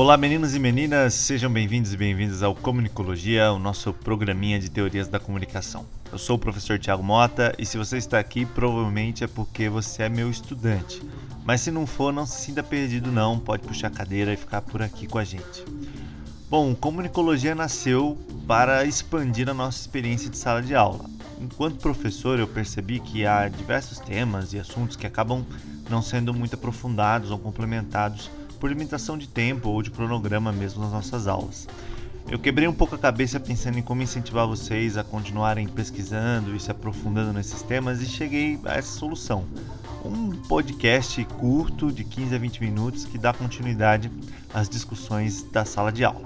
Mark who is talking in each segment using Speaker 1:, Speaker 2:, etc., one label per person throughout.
Speaker 1: Olá, meninos e meninas, sejam bem-vindos e bem-vindas ao Comunicologia, o nosso programinha de teorias da comunicação. Eu sou o professor Tiago Mota e se você está aqui, provavelmente é porque você é meu estudante. Mas se não for, não se sinta perdido não, pode puxar a cadeira e ficar por aqui com a gente. Bom, Comunicologia nasceu para expandir a nossa experiência de sala de aula. Enquanto professor, eu percebi que há diversos temas e assuntos que acabam não sendo muito aprofundados ou complementados por limitação de tempo ou de cronograma mesmo nas nossas aulas. Eu quebrei um pouco a cabeça pensando em como incentivar vocês a continuarem pesquisando e se aprofundando nesses temas e cheguei a essa solução. Um podcast curto de 15 a 20 minutos que dá continuidade às discussões da sala de aula.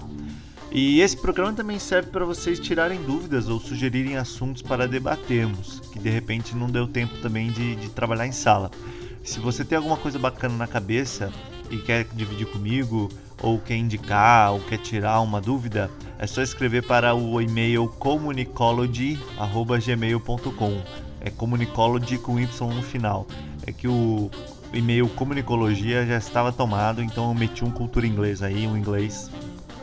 Speaker 1: E esse programa também serve para vocês tirarem dúvidas ou sugerirem assuntos para debatermos, que de repente não deu tempo também de, de trabalhar em sala. Se você tem alguma coisa bacana na cabeça e quer dividir comigo, ou quer indicar, ou quer tirar uma dúvida, é só escrever para o e-mail comunicology.gmail.com. É comunicology com Y no final. É que o e-mail comunicologia já estava tomado, então eu meti um cultura inglês aí, um inglês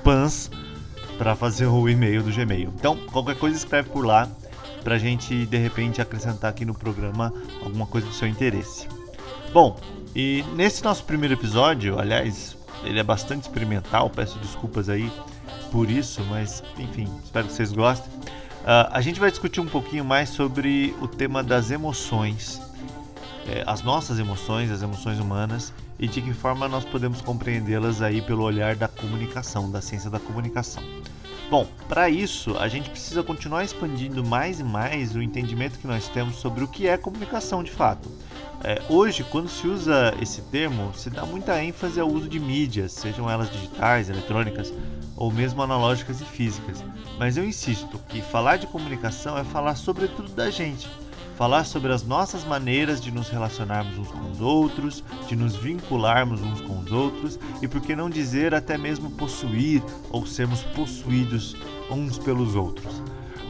Speaker 1: pans, para fazer o e-mail do Gmail. Então, qualquer coisa escreve por lá, pra gente de repente acrescentar aqui no programa alguma coisa do seu interesse. Bom, e nesse nosso primeiro episódio, aliás, ele é bastante experimental, peço desculpas aí por isso, mas enfim, espero que vocês gostem. Uh, a gente vai discutir um pouquinho mais sobre o tema das emoções, é, as nossas emoções, as emoções humanas e de que forma nós podemos compreendê-las aí pelo olhar da comunicação, da ciência da comunicação. Bom, para isso a gente precisa continuar expandindo mais e mais o entendimento que nós temos sobre o que é comunicação de fato. É, hoje, quando se usa esse termo, se dá muita ênfase ao uso de mídias, sejam elas digitais, eletrônicas ou mesmo analógicas e físicas. Mas eu insisto que falar de comunicação é falar sobretudo da gente, falar sobre as nossas maneiras de nos relacionarmos uns com os outros, de nos vincularmos uns com os outros e, por que não dizer, até mesmo possuir ou sermos possuídos uns pelos outros.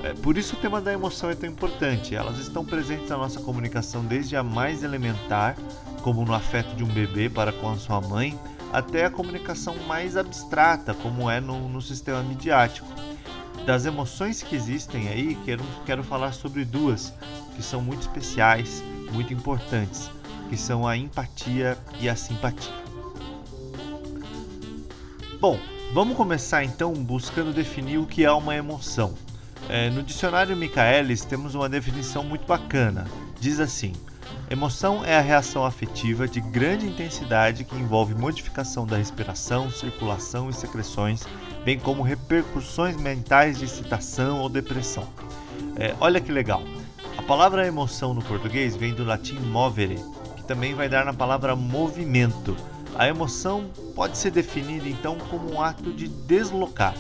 Speaker 1: É, por isso o tema da emoção é tão importante. Elas estão presentes na nossa comunicação desde a mais elementar, como no afeto de um bebê para com a sua mãe, até a comunicação mais abstrata, como é no, no sistema midiático. Das emoções que existem aí, quero, quero falar sobre duas que são muito especiais, muito importantes, que são a empatia e a simpatia. Bom, vamos começar então buscando definir o que é uma emoção. É, no dicionário Michaelis temos uma definição muito bacana. Diz assim: Emoção é a reação afetiva de grande intensidade que envolve modificação da respiração, circulação e secreções, bem como repercussões mentais de excitação ou depressão. É, olha que legal! A palavra emoção no português vem do latim movere, que também vai dar na palavra movimento. A emoção pode ser definida então como um ato de deslocar,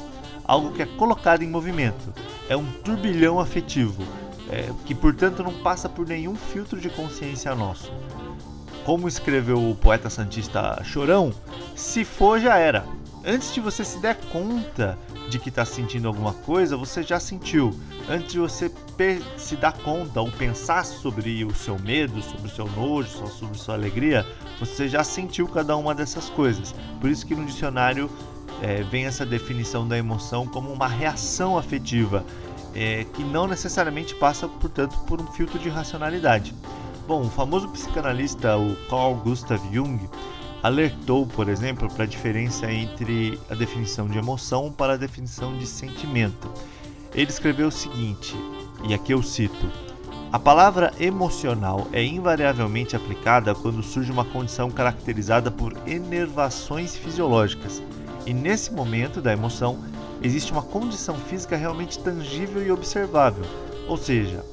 Speaker 1: algo que é colocado em movimento. É um turbilhão afetivo, é, que portanto não passa por nenhum filtro de consciência nosso. Como escreveu o poeta santista Chorão, se for já era. Antes de você se der conta de que está sentindo alguma coisa, você já sentiu. Antes de você se dar conta ou pensar sobre o seu medo, sobre o seu nojo, sobre a sua alegria, você já sentiu cada uma dessas coisas. Por isso que no dicionário é, vem essa definição da emoção como uma reação afetiva, é, que não necessariamente passa, portanto, por um filtro de racionalidade. Bom, o famoso psicanalista, o Carl Gustav Jung, alertou, por exemplo, para a diferença entre a definição de emoção para a definição de sentimento. Ele escreveu o seguinte, e aqui eu cito: A palavra emocional é invariavelmente aplicada quando surge uma condição caracterizada por enervações fisiológicas, e nesse momento da emoção existe uma condição física realmente tangível e observável, ou seja,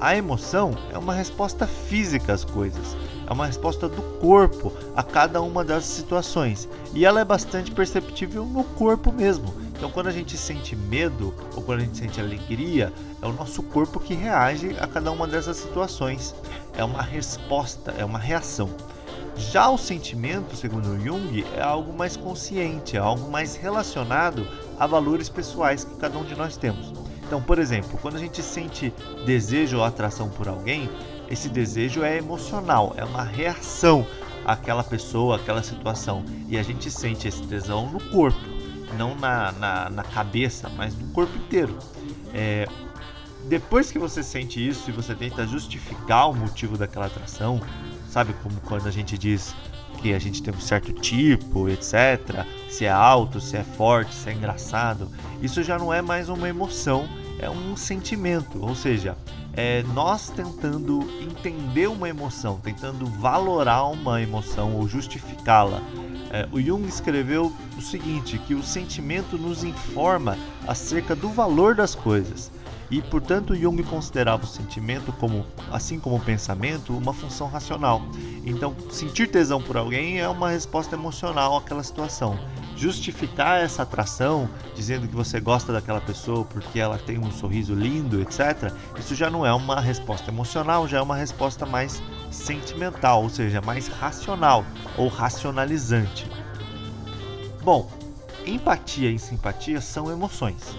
Speaker 1: a emoção é uma resposta física às coisas, é uma resposta do corpo a cada uma das situações e ela é bastante perceptível no corpo mesmo. Então, quando a gente sente medo ou quando a gente sente alegria, é o nosso corpo que reage a cada uma dessas situações. É uma resposta, é uma reação. Já o sentimento, segundo Jung, é algo mais consciente, é algo mais relacionado a valores pessoais que cada um de nós temos. Então, por exemplo, quando a gente sente desejo ou atração por alguém, esse desejo é emocional, é uma reação aquela pessoa, aquela situação. E a gente sente esse tesão no corpo, não na, na, na cabeça, mas no corpo inteiro. É, depois que você sente isso e você tenta justificar o motivo daquela atração, sabe como quando a gente diz que a gente tem um certo tipo, etc. Se é alto, se é forte, se é engraçado, isso já não é mais uma emoção, é um sentimento. Ou seja, é nós tentando entender uma emoção, tentando valorar uma emoção ou justificá-la. É, o Jung escreveu o seguinte: que o sentimento nos informa acerca do valor das coisas. E, portanto, Jung considerava o sentimento como, assim como o pensamento, uma função racional. Então, sentir tesão por alguém é uma resposta emocional àquela situação. Justificar essa atração, dizendo que você gosta daquela pessoa porque ela tem um sorriso lindo, etc., isso já não é uma resposta emocional, já é uma resposta mais sentimental, ou seja, mais racional ou racionalizante. Bom, empatia e simpatia são emoções.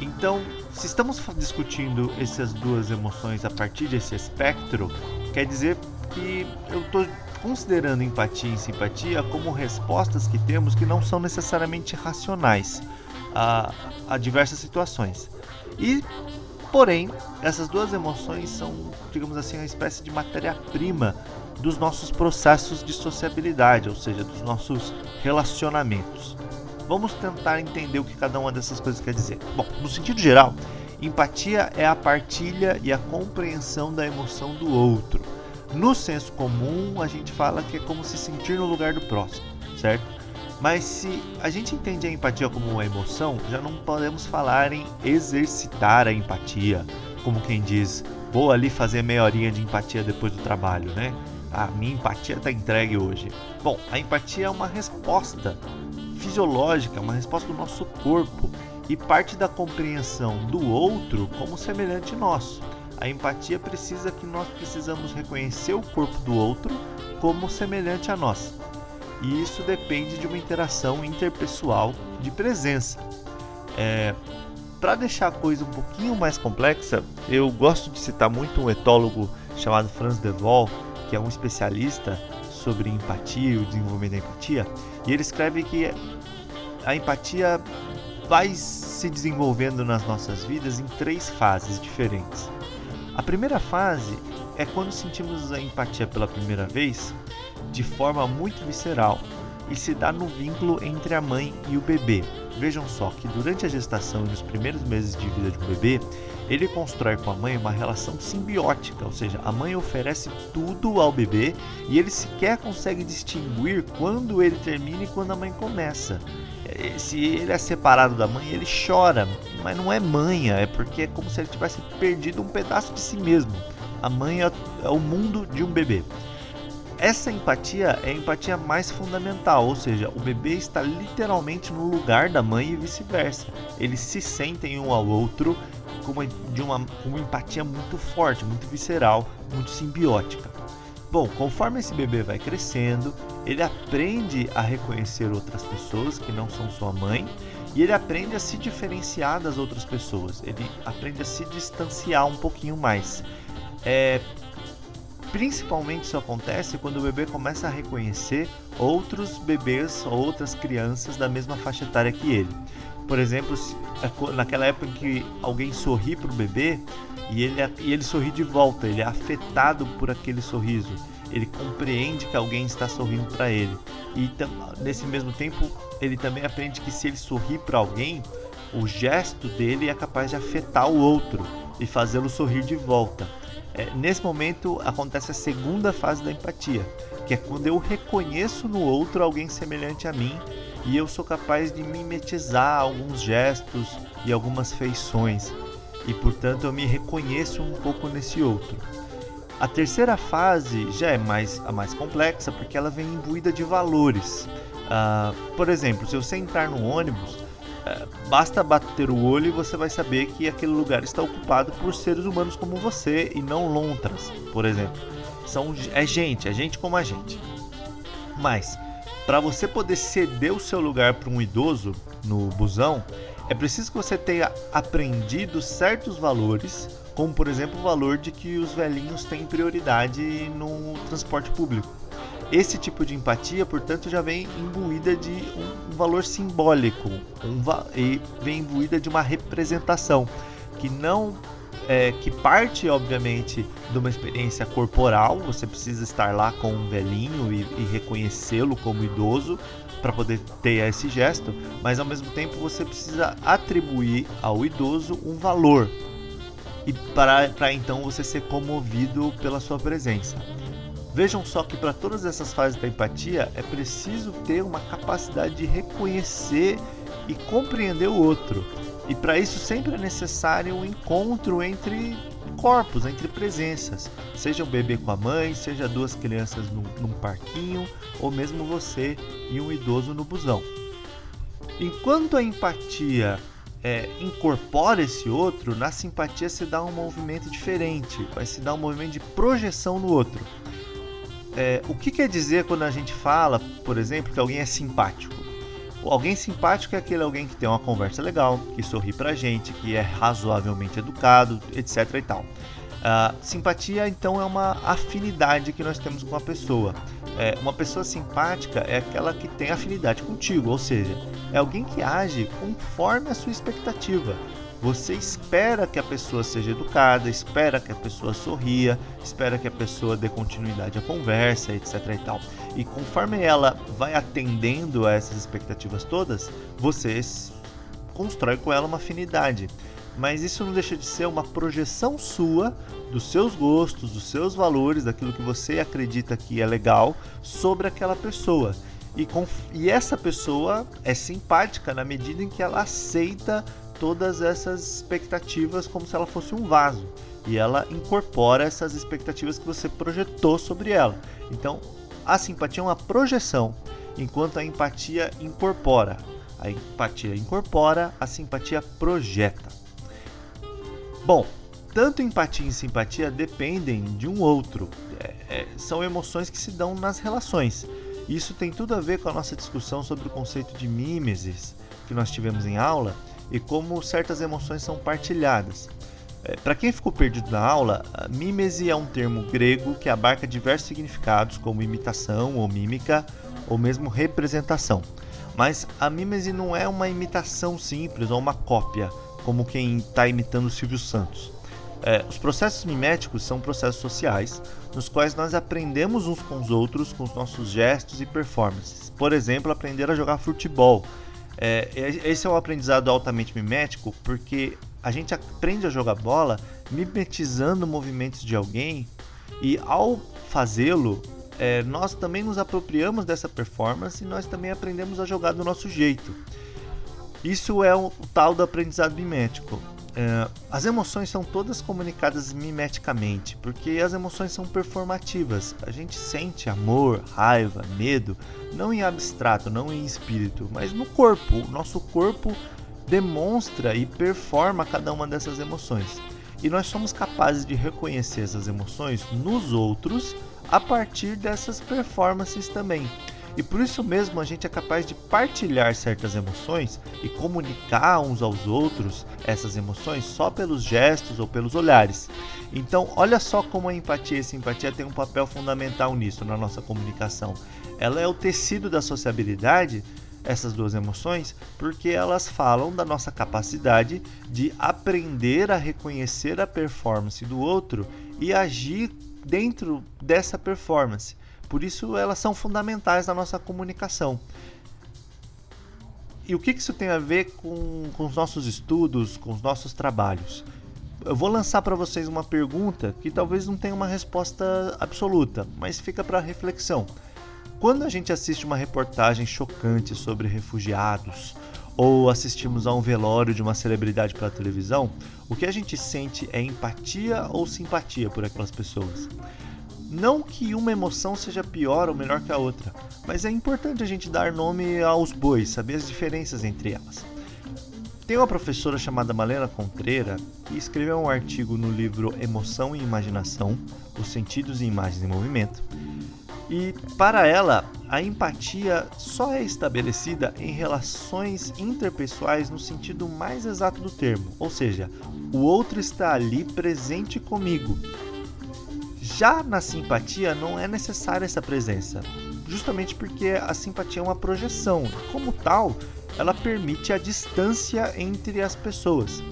Speaker 1: Então, se estamos discutindo essas duas emoções a partir desse espectro, quer dizer que eu estou considerando empatia e simpatia como respostas que temos que não são necessariamente racionais a, a diversas situações. E, porém, essas duas emoções são, digamos assim, uma espécie de matéria-prima dos nossos processos de sociabilidade, ou seja, dos nossos relacionamentos. Vamos tentar entender o que cada uma dessas coisas quer dizer. Bom, no sentido geral, empatia é a partilha e a compreensão da emoção do outro. No senso comum, a gente fala que é como se sentir no lugar do próximo, certo? Mas se a gente entende a empatia como uma emoção, já não podemos falar em exercitar a empatia, como quem diz, vou ali fazer meia horinha de empatia depois do trabalho, né? A minha empatia está entregue hoje. Bom, a empatia é uma resposta fisiológica, uma resposta do nosso corpo e parte da compreensão do outro como semelhante nosso. A empatia precisa que nós precisamos reconhecer o corpo do outro como semelhante a nós. E isso depende de uma interação interpessoal de presença. É, Para deixar a coisa um pouquinho mais complexa, eu gosto de citar muito um etólogo chamado Franz de Waal, que é um especialista sobre empatia e o desenvolvimento da empatia, e ele escreve que a empatia vai se desenvolvendo nas nossas vidas em três fases diferentes. A primeira fase é quando sentimos a empatia pela primeira vez de forma muito visceral e se dá no vínculo entre a mãe e o bebê. Vejam só que durante a gestação e nos primeiros meses de vida de um bebê, ele constrói com a mãe uma relação simbiótica, ou seja, a mãe oferece tudo ao bebê e ele sequer consegue distinguir quando ele termina e quando a mãe começa. É, se ele é separado da mãe, ele chora, mas não é manha, é porque é como se ele tivesse perdido um pedaço de si mesmo. A mãe é, é o mundo de um bebê. Essa empatia é a empatia mais fundamental, ou seja, o bebê está literalmente no lugar da mãe e vice-versa. Eles se sentem um ao outro com uma, de uma, uma empatia muito forte, muito visceral, muito simbiótica. Bom, conforme esse bebê vai crescendo, ele aprende a reconhecer outras pessoas que não são sua mãe e ele aprende a se diferenciar das outras pessoas. Ele aprende a se distanciar um pouquinho mais. É, Principalmente isso acontece quando o bebê começa a reconhecer outros bebês ou outras crianças da mesma faixa etária que ele. Por exemplo, é naquela época em que alguém sorri para o bebê e ele, e ele sorri de volta, ele é afetado por aquele sorriso, ele compreende que alguém está sorrindo para ele. E nesse mesmo tempo, ele também aprende que se ele sorrir para alguém, o gesto dele é capaz de afetar o outro e fazê-lo sorrir de volta. É, nesse momento acontece a segunda fase da empatia, que é quando eu reconheço no outro alguém semelhante a mim e eu sou capaz de mimetizar alguns gestos e algumas feições, e portanto eu me reconheço um pouco nesse outro. A terceira fase já é mais a mais complexa porque ela vem imbuída de valores. Uh, por exemplo, se você entrar no ônibus, basta bater o olho e você vai saber que aquele lugar está ocupado por seres humanos como você e não lontras, por exemplo. São, é gente, é gente como a gente. Mas, para você poder ceder o seu lugar para um idoso no busão, é preciso que você tenha aprendido certos valores, como por exemplo o valor de que os velhinhos têm prioridade no transporte público. Esse tipo de empatia, portanto, já vem imbuída de um valor simbólico um, e vem imbuída de uma representação que não é, que parte, obviamente, de uma experiência corporal. Você precisa estar lá com um velhinho e, e reconhecê-lo como idoso para poder ter esse gesto, mas ao mesmo tempo você precisa atribuir ao idoso um valor e para então você ser comovido pela sua presença. Vejam só que para todas essas fases da empatia é preciso ter uma capacidade de reconhecer e compreender o outro. E para isso sempre é necessário um encontro entre corpos, entre presenças. Seja o bebê com a mãe, seja duas crianças num, num parquinho, ou mesmo você e um idoso no busão. Enquanto a empatia é, incorpora esse outro, na simpatia se dá um movimento diferente, vai se dar um movimento de projeção no outro. É, o que quer dizer quando a gente fala, por exemplo, que alguém é simpático? Alguém simpático é aquele alguém que tem uma conversa legal, que sorri pra gente, que é razoavelmente educado, etc e tal. Uh, simpatia, então, é uma afinidade que nós temos com a pessoa. É, uma pessoa simpática é aquela que tem afinidade contigo, ou seja, é alguém que age conforme a sua expectativa. Você espera que a pessoa seja educada, espera que a pessoa sorria, espera que a pessoa dê continuidade à conversa, etc. e tal. E conforme ela vai atendendo a essas expectativas todas, você constrói com ela uma afinidade. Mas isso não deixa de ser uma projeção sua dos seus gostos, dos seus valores, daquilo que você acredita que é legal sobre aquela pessoa. E, e essa pessoa é simpática na medida em que ela aceita todas essas expectativas como se ela fosse um vaso. E ela incorpora essas expectativas que você projetou sobre ela. Então, a simpatia é uma projeção, enquanto a empatia incorpora. A empatia incorpora, a simpatia projeta. Bom, tanto empatia e simpatia dependem de um outro. É, é, são emoções que se dão nas relações. Isso tem tudo a ver com a nossa discussão sobre o conceito de mimesis que nós tivemos em aula e como certas emoções são partilhadas. É, Para quem ficou perdido na aula, mímese é um termo grego que abarca diversos significados, como imitação ou mímica, ou mesmo representação. Mas a mímese não é uma imitação simples ou uma cópia, como quem está imitando Silvio Santos. É, os processos miméticos são processos sociais, nos quais nós aprendemos uns com os outros com os nossos gestos e performances. Por exemplo, aprender a jogar futebol é, esse é um aprendizado altamente mimético porque a gente aprende a jogar bola mimetizando movimentos de alguém e ao fazê-lo, é, nós também nos apropriamos dessa performance e nós também aprendemos a jogar do nosso jeito. Isso é o, tal do aprendizado mimético. É, as emoções são todas comunicadas mimeticamente, porque as emoções são performativas. A gente sente amor, raiva, medo, não em abstrato, não em espírito, mas no corpo. O nosso corpo demonstra e performa cada uma dessas emoções. E nós somos capazes de reconhecer essas emoções nos outros a partir dessas performances também. E por isso mesmo a gente é capaz de partilhar certas emoções e comunicar uns aos outros essas emoções só pelos gestos ou pelos olhares. Então, olha só como a empatia e a simpatia têm um papel fundamental nisso na nossa comunicação. Ela é o tecido da sociabilidade, essas duas emoções, porque elas falam da nossa capacidade de aprender a reconhecer a performance do outro e agir dentro dessa performance. Por isso elas são fundamentais na nossa comunicação. E o que isso tem a ver com, com os nossos estudos, com os nossos trabalhos? Eu vou lançar para vocês uma pergunta que talvez não tenha uma resposta absoluta, mas fica para reflexão. Quando a gente assiste uma reportagem chocante sobre refugiados ou assistimos a um velório de uma celebridade pela televisão, o que a gente sente é empatia ou simpatia por aquelas pessoas? Não que uma emoção seja pior ou melhor que a outra, mas é importante a gente dar nome aos bois, saber as diferenças entre elas. Tem uma professora chamada Malena Contreira que escreveu um artigo no livro Emoção e Imaginação: Os Sentidos e Imagens em Movimento. E para ela, a empatia só é estabelecida em relações interpessoais no sentido mais exato do termo, ou seja, o outro está ali presente comigo, Já na simpatia não é necessária essa presença, justamente porque a simpatia é uma projeção. Como tal, ela permite a distância entre as pessoas.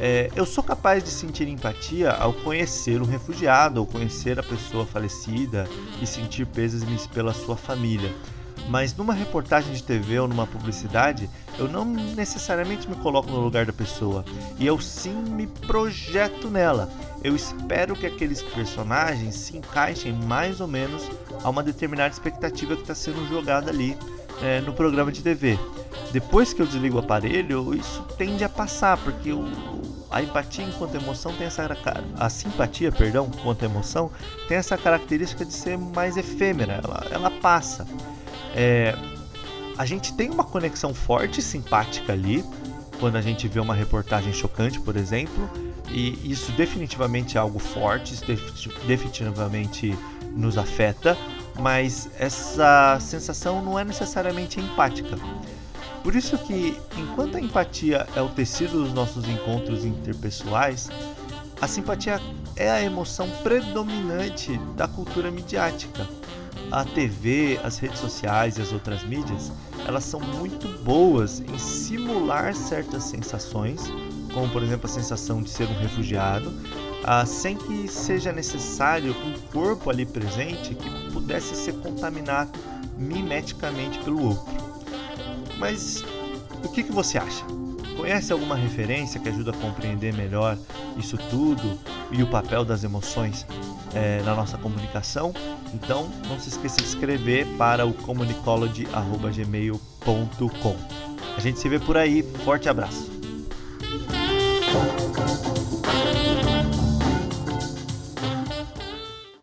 Speaker 1: É, eu sou capaz de sentir empatia ao conhecer um refugiado, ao conhecer a pessoa falecida e sentir pêsames pela sua família. Mas numa reportagem de TV ou numa publicidade, eu não necessariamente me coloco no lugar da pessoa e eu sim me projeto nela. Eu espero que aqueles personagens se encaixem mais ou menos a uma determinada expectativa que está sendo jogada ali é, no programa de TV. Depois que eu desligo o aparelho, isso tende a passar, porque o, a empatia enquanto emoção tem essa a simpatia, perdão, quanto emoção tem essa característica de ser mais efêmera, ela, ela passa. É, a gente tem uma conexão forte e simpática ali quando a gente vê uma reportagem chocante, por exemplo, e isso definitivamente é algo forte, isso definitivamente nos afeta, mas essa sensação não é necessariamente empática. Por isso que, enquanto a empatia é o tecido dos nossos encontros interpessoais, a simpatia é a emoção predominante da cultura midiática. A TV, as redes sociais e as outras mídias, elas são muito boas em simular certas sensações, como por exemplo a sensação de ser um refugiado, ah, sem que seja necessário um corpo ali presente que pudesse ser contaminado mimeticamente pelo outro. Mas o que, que você acha? Conhece alguma referência que ajuda a compreender melhor isso tudo e o papel das emoções é, na nossa comunicação? Então não se esqueça de escrever para o comunicology.gmail.com. A gente se vê por aí. Forte abraço!